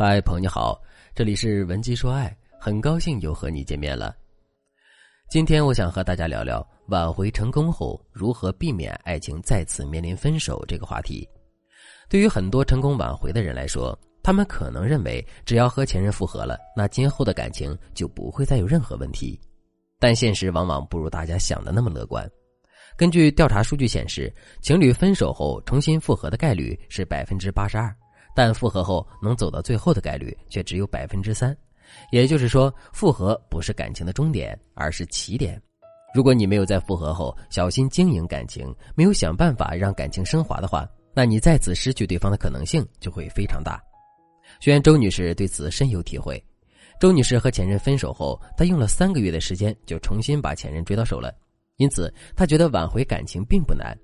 嗨，朋友你好，这里是文姬说爱，很高兴又和你见面了。今天我想和大家聊聊挽回成功后如何避免爱情再次面临分手这个话题。对于很多成功挽回的人来说，他们可能认为只要和前任复合了，那今后的感情就不会再有任何问题。但现实往往不如大家想的那么乐观。根据调查数据显示，情侣分手后重新复合的概率是百分之八十二。但复合后能走到最后的概率却只有百分之三，也就是说，复合不是感情的终点，而是起点。如果你没有在复合后小心经营感情，没有想办法让感情升华的话，那你再次失去对方的可能性就会非常大。学员周女士对此深有体会。周女士和前任分手后，她用了三个月的时间就重新把前任追到手了，因此她觉得挽回感情并不难。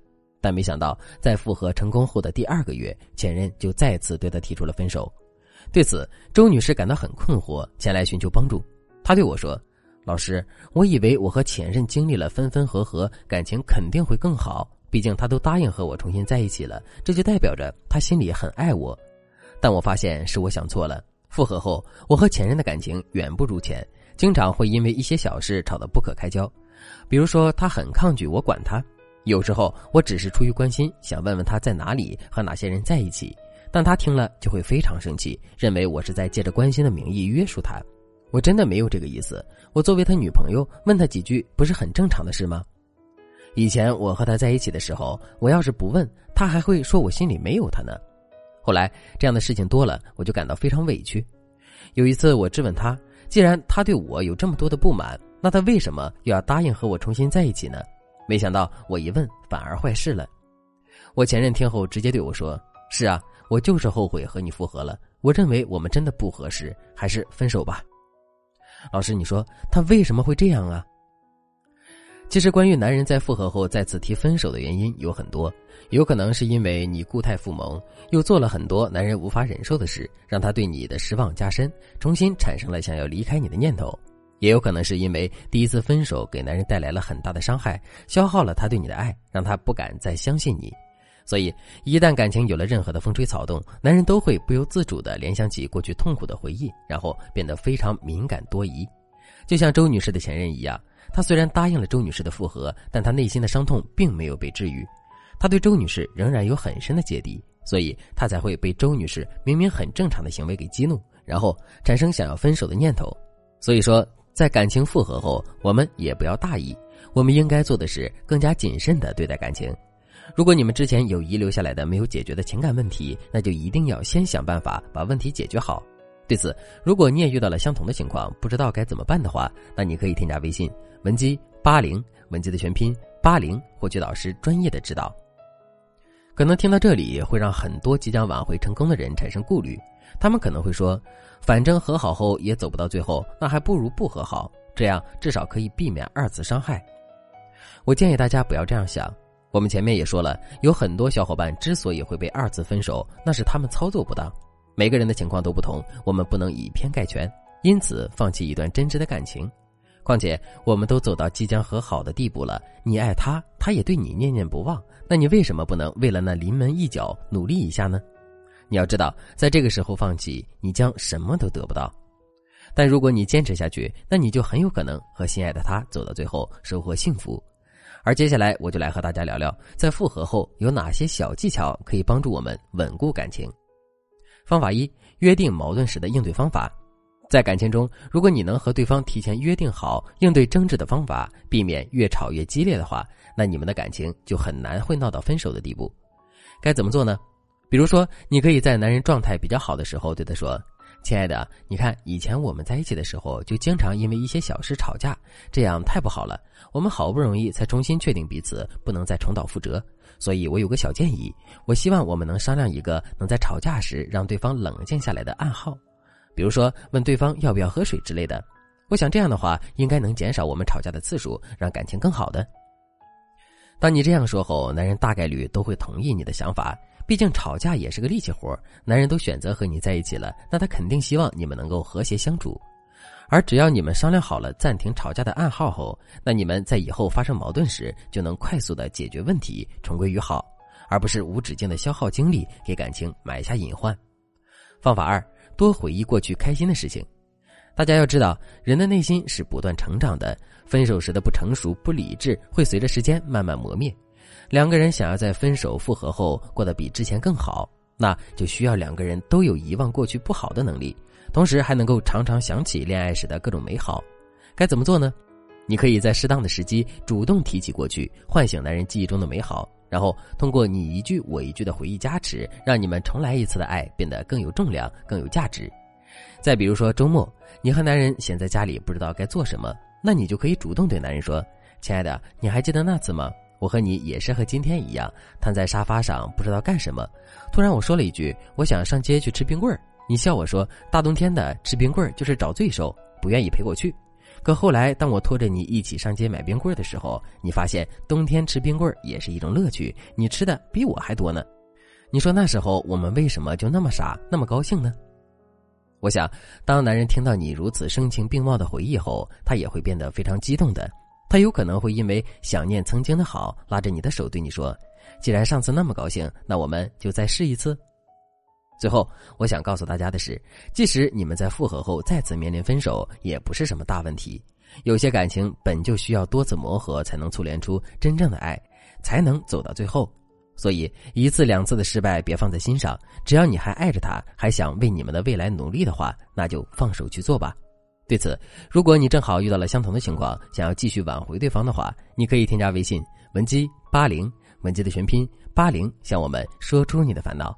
但没想到，在复合成功后的第二个月，前任就再次对她提出了分手。对此，周女士感到很困惑，前来寻求帮助。她对我说：“老师，我以为我和前任经历了分分合合，感情肯定会更好。毕竟他都答应和我重新在一起了，这就代表着他心里很爱我。但我发现是我想错了。复合后，我和前任的感情远不如前，经常会因为一些小事吵得不可开交。比如说，他很抗拒我管他。”有时候我只是出于关心，想问问他在哪里和哪些人在一起，但他听了就会非常生气，认为我是在借着关心的名义约束他。我真的没有这个意思。我作为他女朋友，问他几句不是很正常的事吗？以前我和他在一起的时候，我要是不问他，还会说我心里没有他呢。后来这样的事情多了，我就感到非常委屈。有一次我质问他，既然他对我有这么多的不满，那他为什么又要答应和我重新在一起呢？没想到我一问反而坏事了，我前任听后直接对我说：“是啊，我就是后悔和你复合了。我认为我们真的不合适，还是分手吧。”老师，你说他为什么会这样啊？其实，关于男人在复合后再次提分手的原因有很多，有可能是因为你固态复萌，又做了很多男人无法忍受的事，让他对你的失望加深，重新产生了想要离开你的念头。也有可能是因为第一次分手给男人带来了很大的伤害，消耗了他对你的爱，让他不敢再相信你。所以，一旦感情有了任何的风吹草动，男人都会不由自主地联想起过去痛苦的回忆，然后变得非常敏感多疑。就像周女士的前任一样，他虽然答应了周女士的复合，但他内心的伤痛并没有被治愈，他对周女士仍然有很深的芥蒂，所以他才会被周女士明明很正常的行为给激怒，然后产生想要分手的念头。所以说。在感情复合后，我们也不要大意，我们应该做的是更加谨慎的对待感情。如果你们之前有遗留下来的没有解决的情感问题，那就一定要先想办法把问题解决好。对此，如果你也遇到了相同的情况，不知道该怎么办的话，那你可以添加微信文姬八零，文姬的全拼八零，获取导师专业的指导。可能听到这里会让很多即将挽回成功的人产生顾虑，他们可能会说。反正和好后也走不到最后，那还不如不和好，这样至少可以避免二次伤害。我建议大家不要这样想。我们前面也说了，有很多小伙伴之所以会被二次分手，那是他们操作不当。每个人的情况都不同，我们不能以偏概全，因此放弃一段真挚的感情。况且我们都走到即将和好的地步了，你爱他，他也对你念念不忘，那你为什么不能为了那临门一脚努力一下呢？你要知道，在这个时候放弃，你将什么都得不到；但如果你坚持下去，那你就很有可能和心爱的他走到最后，收获幸福。而接下来，我就来和大家聊聊，在复合后有哪些小技巧可以帮助我们稳固感情。方法一：约定矛盾时的应对方法。在感情中，如果你能和对方提前约定好应对争执的方法，避免越吵越激烈的话，那你们的感情就很难会闹到分手的地步。该怎么做呢？比如说，你可以在男人状态比较好的时候对他说：“亲爱的，你看以前我们在一起的时候，就经常因为一些小事吵架，这样太不好了。我们好不容易才重新确定彼此，不能再重蹈覆辙。所以我有个小建议，我希望我们能商量一个能在吵架时让对方冷静下来的暗号，比如说问对方要不要喝水之类的。我想这样的话，应该能减少我们吵架的次数，让感情更好的。当你这样说后，男人大概率都会同意你的想法。”毕竟吵架也是个力气活，男人都选择和你在一起了，那他肯定希望你们能够和谐相处。而只要你们商量好了暂停吵架的暗号后，那你们在以后发生矛盾时就能快速的解决问题，重归于好，而不是无止境的消耗精力，给感情埋下隐患。方法二：多回忆过去开心的事情。大家要知道，人的内心是不断成长的。分手时的不成熟、不理智，会随着时间慢慢磨灭。两个人想要在分手复合后过得比之前更好，那就需要两个人都有遗忘过去不好的能力，同时还能够常常想起恋爱时的各种美好。该怎么做呢？你可以在适当的时机主动提起过去，唤醒男人记忆中的美好，然后通过你一句我一句的回忆加持，让你们重来一次的爱变得更有重量、更有价值。再比如说周末，你和男人闲在家里不知道该做什么，那你就可以主动对男人说：“亲爱的，你还记得那次吗？我和你也是和今天一样，瘫在沙发上不知道干什么。突然我说了一句，我想上街去吃冰棍儿。你笑我说，大冬天的吃冰棍儿就是找罪受，不愿意陪我去。可后来当我拖着你一起上街买冰棍儿的时候，你发现冬天吃冰棍儿也是一种乐趣，你吃的比我还多呢。你说那时候我们为什么就那么傻，那么高兴呢？”我想，当男人听到你如此声情并茂的回忆后，他也会变得非常激动的。他有可能会因为想念曾经的好，拉着你的手对你说：“既然上次那么高兴，那我们就再试一次。”最后，我想告诉大家的是，即使你们在复合后再次面临分手，也不是什么大问题。有些感情本就需要多次磨合，才能淬炼出真正的爱，才能走到最后。所以一次两次的失败别放在心上，只要你还爱着他，还想为你们的未来努力的话，那就放手去做吧。对此，如果你正好遇到了相同的情况，想要继续挽回对方的话，你可以添加微信文姬八零，文姬的全拼八零，向我们说出你的烦恼。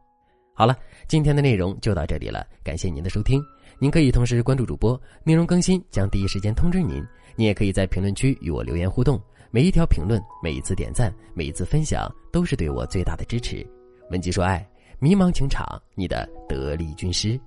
好了，今天的内容就到这里了，感谢您的收听。您可以同时关注主播，内容更新将第一时间通知您。你也可以在评论区与我留言互动。每一条评论，每一次点赞，每一次分享，都是对我最大的支持。文姬说爱，迷茫情场，你的得力军师。